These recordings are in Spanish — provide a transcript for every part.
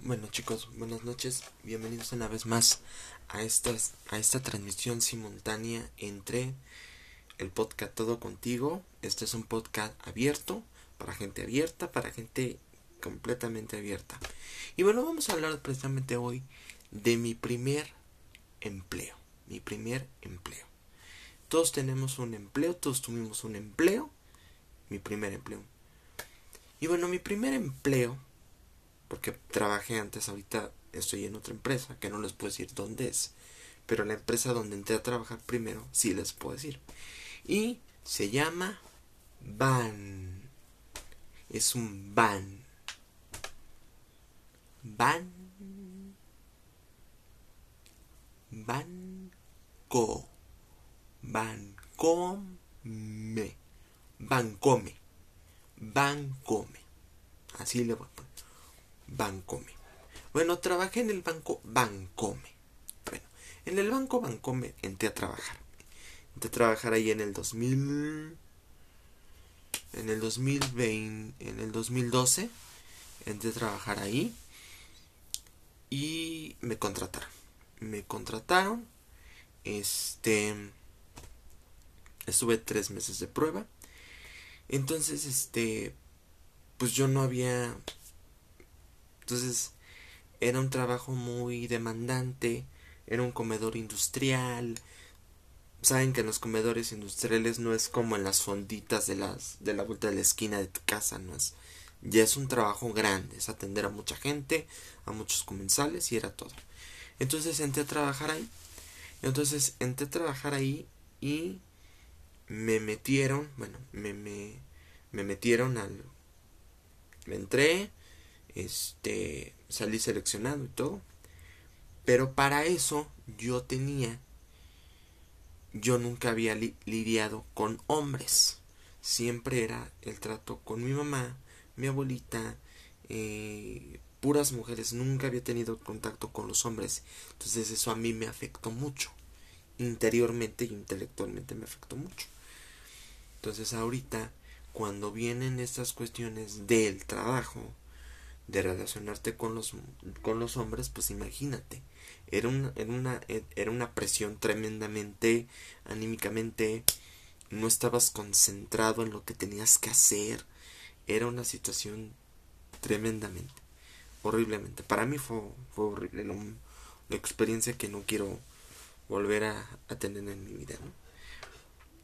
Bueno chicos, buenas noches, bienvenidos una vez más a, estas, a esta transmisión simultánea entre el podcast Todo Contigo. Este es un podcast abierto, para gente abierta, para gente completamente abierta. Y bueno, vamos a hablar precisamente hoy de mi primer empleo, mi primer empleo. Todos tenemos un empleo, todos tuvimos un empleo, mi primer empleo. Y bueno, mi primer empleo porque trabajé antes, ahorita estoy en otra empresa, que no les puedo decir dónde es, pero la empresa donde entré a trabajar primero, sí les puedo decir. Y se llama Van. Es un van. Van. Banco. Bancome. Bancome. Bancome. Así le voy. Bancome. Bueno, trabajé en el banco Bancome. Bueno, en el banco Bancome entré a trabajar. Entré a trabajar ahí en el 2000 en el 2020, en el 2012 entré a trabajar ahí y me contrataron. Me contrataron. Este estuve tres meses de prueba. Entonces, este, pues yo no había entonces era un trabajo muy demandante, era un comedor industrial. Saben que en los comedores industriales no es como en las fonditas de las de la vuelta de la esquina de tu casa, no es ya es un trabajo grande, es atender a mucha gente, a muchos comensales y era todo. Entonces entré a trabajar ahí. Entonces entré a trabajar ahí y me metieron, bueno, me, me, me metieron al... Me entré, este, salí seleccionado y todo. Pero para eso yo tenía, yo nunca había lidiado con hombres. Siempre era el trato con mi mamá, mi abuelita, eh, puras mujeres. Nunca había tenido contacto con los hombres. Entonces eso a mí me afectó mucho. Interiormente y intelectualmente me afectó mucho. Entonces ahorita, cuando vienen estas cuestiones del trabajo, de relacionarte con los, con los hombres, pues imagínate, era una, era, una, era una presión tremendamente anímicamente, no estabas concentrado en lo que tenías que hacer, era una situación tremendamente, horriblemente, para mí fue, fue horrible, la, experiencia que no quiero volver a, tener en mi vida.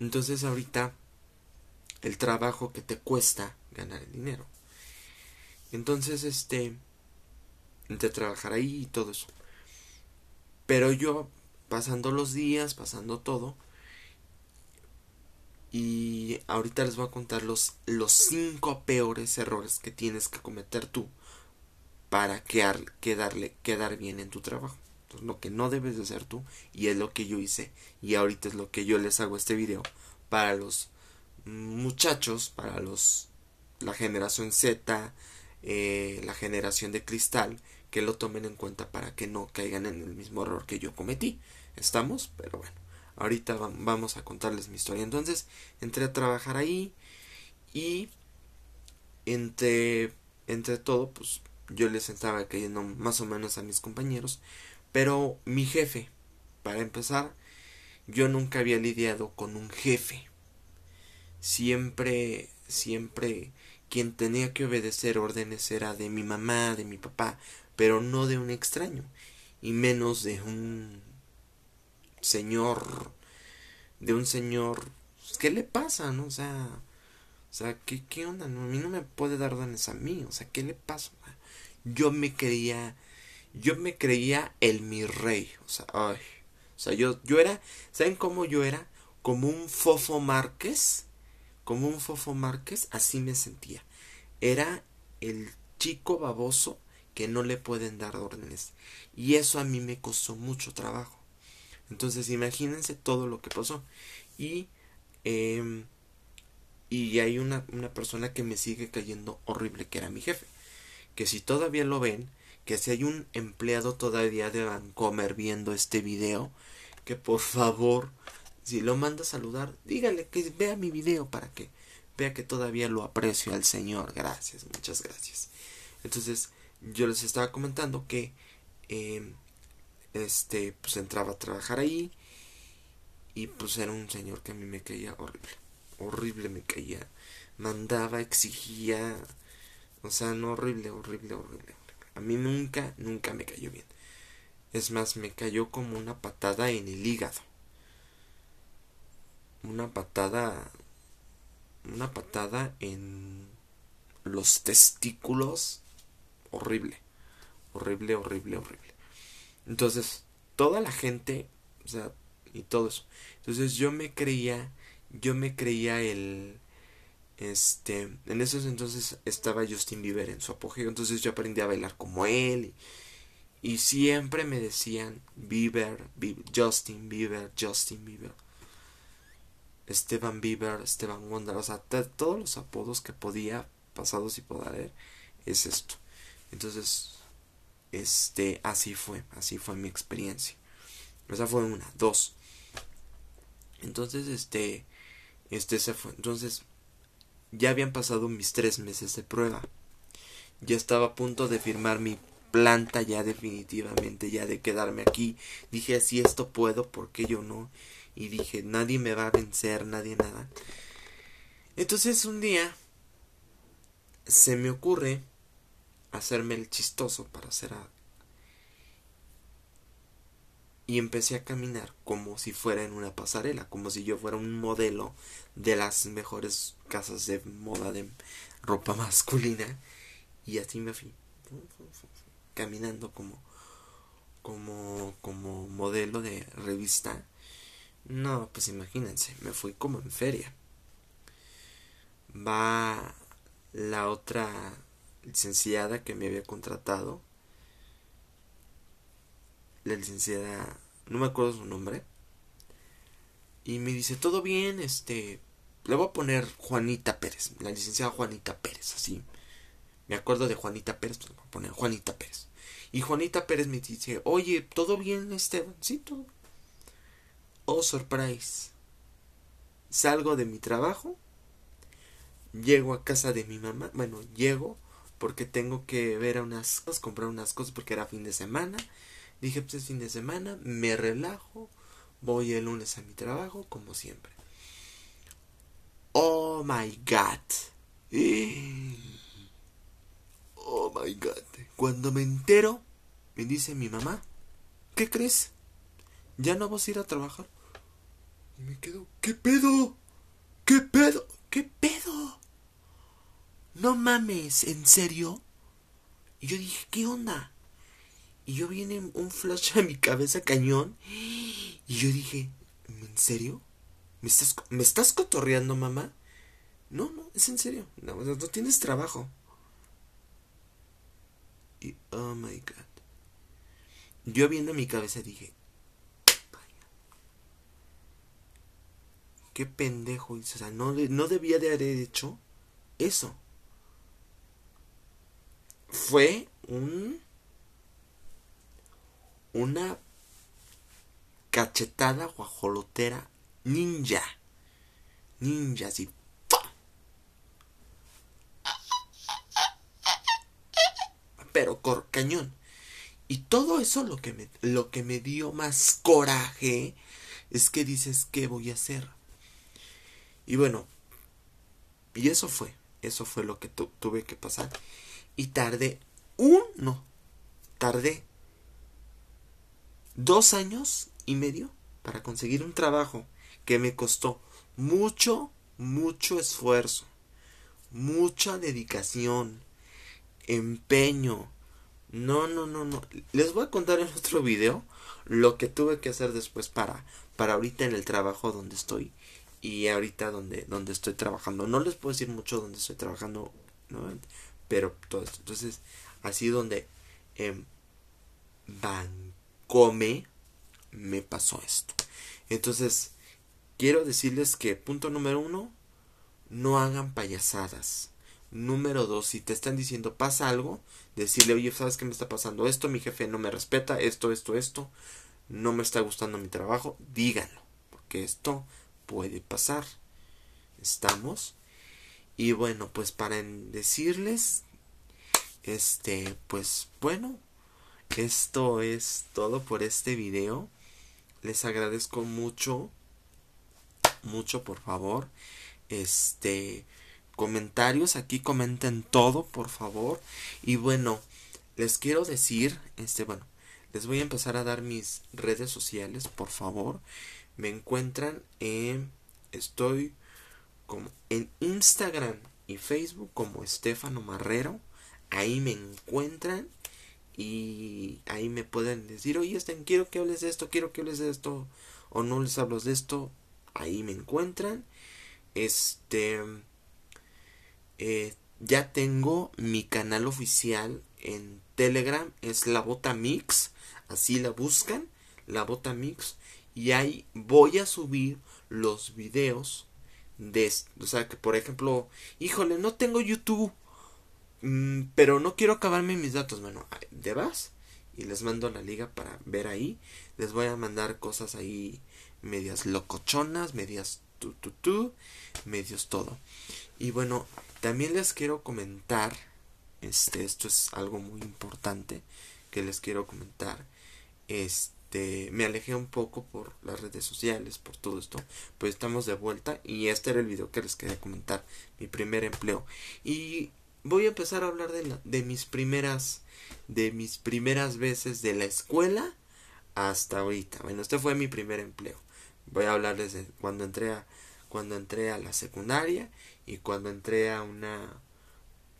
Entonces ahorita el trabajo que te cuesta ganar el dinero entonces, este, a trabajar ahí y todo eso. Pero yo, pasando los días, pasando todo, y ahorita les voy a contar los, los cinco peores errores que tienes que cometer tú para quedarle, quedar bien en tu trabajo. Entonces, lo que no debes de hacer tú, y es lo que yo hice, y ahorita es lo que yo les hago este video para los muchachos, para los la generación Z, eh, la generación de cristal que lo tomen en cuenta para que no caigan en el mismo error que yo cometí. ¿Estamos? Pero bueno, ahorita vamos a contarles mi historia. Entonces, entré a trabajar ahí y entre, entre todo, pues yo les estaba cayendo más o menos a mis compañeros, pero mi jefe, para empezar, yo nunca había lidiado con un jefe. Siempre, siempre quien tenía que obedecer órdenes era de mi mamá, de mi papá, pero no de un extraño, y menos de un señor, de un señor, pues, ¿qué le pasa, no? O sea, o sea, ¿qué, qué onda? No, a mí no me puede dar órdenes a mí, o sea, ¿qué le pasa? Yo me creía, yo me creía el mi rey, o sea, ay, o sea, yo, yo era, ¿saben cómo yo era? Como un Fofo Márquez como un Fofo Márquez, así me sentía. Era el chico baboso que no le pueden dar órdenes. Y eso a mí me costó mucho trabajo. Entonces imagínense todo lo que pasó. Y, eh, y hay una, una persona que me sigue cayendo horrible, que era mi jefe. Que si todavía lo ven, que si hay un empleado todavía de Vancomer viendo este video, que por favor si lo manda a saludar, dígale que vea mi video para que vea que todavía lo aprecio al Señor. Gracias, muchas gracias. Entonces, yo les estaba comentando que em, este pues entraba a trabajar ahí y pues era un señor que a mí me caía horrible horrible me caía mandaba exigía o sea no horrible horrible horrible, a mí nunca nunca me cayó bien es más me cayó como una patada en el hígado una patada una patada en los testículos. Horrible horrible horrible horrible. Entonces toda la gente o sea y todo eso. Entonces yo me creía yo me creía el este en esos entonces estaba Justin Bieber en su apogeo. Entonces yo aprendí a bailar como él y, siempre me decían Bieber Justin Bieber Justin Bieber Esteban Bieber, Esteban Wonder, o sea, todos los apodos que podía, pasados y poder, es esto. Entonces, este, así fue, así fue mi experiencia. Esa fue una, dos. Entonces, este, este se fue. Entonces, ya habían pasado mis tres meses de prueba. Ya estaba a punto de firmar mi planta ya definitivamente, ya de quedarme aquí. Dije, si esto puedo, ¿por qué yo no? Y dije, nadie me va a vencer, nadie nada. Entonces un día se me ocurre hacerme el chistoso para hacer a... y empecé a caminar como si fuera en una pasarela, como si yo fuera un modelo de las mejores casas de moda de ropa masculina y así me fui caminando como como como modelo de revista no, pues imagínense, me fui como en feria. Va la otra licenciada que me había contratado. La licenciada, no me acuerdo su nombre. Y me dice, todo bien, este, le voy a poner Juanita Pérez, la licenciada Juanita Pérez, así. Me acuerdo de Juanita Pérez, pues le voy a poner Juanita Pérez. Y Juanita Pérez me dice, oye, ¿todo bien, Esteban? Sí, todo Oh, surprise. Salgo de mi trabajo. Llego a casa de mi mamá. Bueno, llego porque tengo que ver a unas cosas, comprar unas cosas porque era fin de semana. Dije, pues es fin de semana, me relajo, voy el lunes a mi trabajo, como siempre. Oh my god. Oh my god. Cuando me entero, me dice mi mamá, ¿qué crees? ¿Ya no vas a ir a trabajar? Y me quedo, ¿qué pedo? ¿Qué pedo? ¿Qué pedo? No mames, ¿en serio? Y yo dije, ¿qué onda? Y yo viene un flash a mi cabeza cañón. Y yo dije, ¿en serio? ¿Me estás, ¿me estás cotorreando, mamá? No, no, es en serio. No, no tienes trabajo. Y, oh my god. Yo viendo mi cabeza dije, qué pendejo. O sea, no, no debía de haber hecho eso. Fue un. Una cachetada guajolotera ninja. Ninja, así. Pero cor cañón. Y todo eso lo que me, lo que me dio más coraje es que dices, ¿qué voy a hacer? Y bueno, y eso fue, eso fue lo que tuve que pasar. Y tardé un, no, tardé dos años y medio para conseguir un trabajo que me costó mucho, mucho esfuerzo, mucha dedicación, empeño. No, no, no, no. Les voy a contar en otro video lo que tuve que hacer después para, para ahorita en el trabajo donde estoy y ahorita donde, donde estoy trabajando. No les puedo decir mucho donde estoy trabajando, pero todo esto. Entonces, así donde en Bancome me pasó esto. Entonces, quiero decirles que punto número uno, no hagan payasadas. Número dos, si te están diciendo pasa algo, decirle, oye, ¿sabes qué me está pasando? Esto, mi jefe no me respeta, esto, esto, esto, no me está gustando mi trabajo, díganlo, porque esto puede pasar. ¿Estamos? Y bueno, pues para decirles, este, pues bueno, esto es todo por este video. Les agradezco mucho, mucho por favor. Este, comentarios, aquí comenten todo, por favor. Y bueno, les quiero decir, este, bueno, les voy a empezar a dar mis redes sociales, por favor. Me encuentran en, estoy como en Instagram y Facebook como Estefano Marrero. Ahí me encuentran y ahí me pueden decir, oye, Estén, quiero que hables de esto, quiero que hables de esto, o no les hablo de esto. Ahí me encuentran. Este. Eh, ya tengo mi canal oficial en Telegram, es la Bota Mix, así la buscan, la Bota Mix, y ahí voy a subir los videos de, o sea, que por ejemplo, híjole, no tengo YouTube, mm, pero no quiero acabarme mis datos, bueno, de vas y les mando la liga para ver ahí, les voy a mandar cosas ahí medias locochonas, medias tu tu tu, medios todo. Y bueno, también les quiero comentar, este, esto es algo muy importante que les quiero comentar. Este, me alejé un poco por las redes sociales, por todo esto, pues estamos de vuelta y este era el video que les quería comentar, mi primer empleo. Y voy a empezar a hablar de, de mis primeras, de mis primeras veces de la escuela hasta ahorita. Bueno, este fue mi primer empleo. Voy a hablarles de cuando entré a, cuando entré a la secundaria y cuando entré a una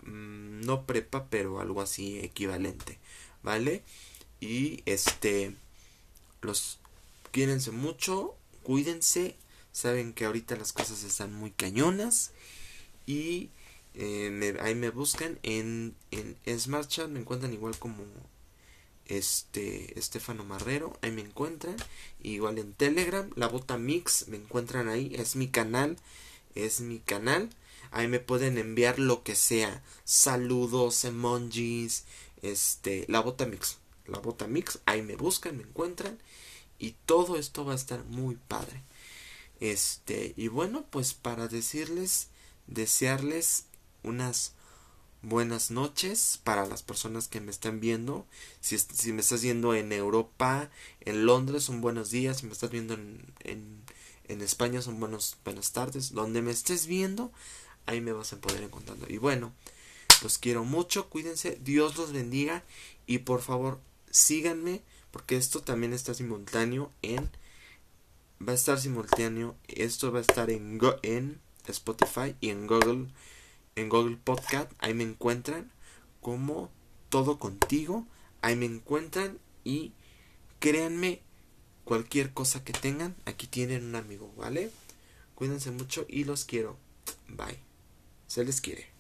no prepa pero algo así equivalente vale y este los quírense mucho cuídense saben que ahorita las cosas están muy cañonas y eh, ahí me buscan en, en Smart Chat me encuentran igual como este Estefano Marrero, ahí me encuentran, igual en Telegram, la bota mix, me encuentran ahí, es mi canal, es mi canal, ahí me pueden enviar lo que sea, saludos, emojis, este, la bota mix, la bota mix, ahí me buscan, me encuentran y todo esto va a estar muy padre. Este, y bueno, pues para decirles, desearles unas buenas noches para las personas que me están viendo. Si, me estás viendo en Europa, en Londres, son buenos días. Si me estás viendo en, en, en, España, son buenos, buenas tardes. Donde me estés viendo, ahí me vas a poder encontrar. Y bueno, los quiero mucho, cuídense, Dios los bendiga y por favor síganme porque esto también está simultáneo en... Va a estar simultáneo, esto va a estar en, en Spotify y en Google en Google Podcast, ahí me encuentran como todo contigo, ahí me encuentran y créanme cualquier cosa que tengan, aquí tienen un amigo, ¿vale? Cuídense mucho y los quiero. Bye. Se les quiere.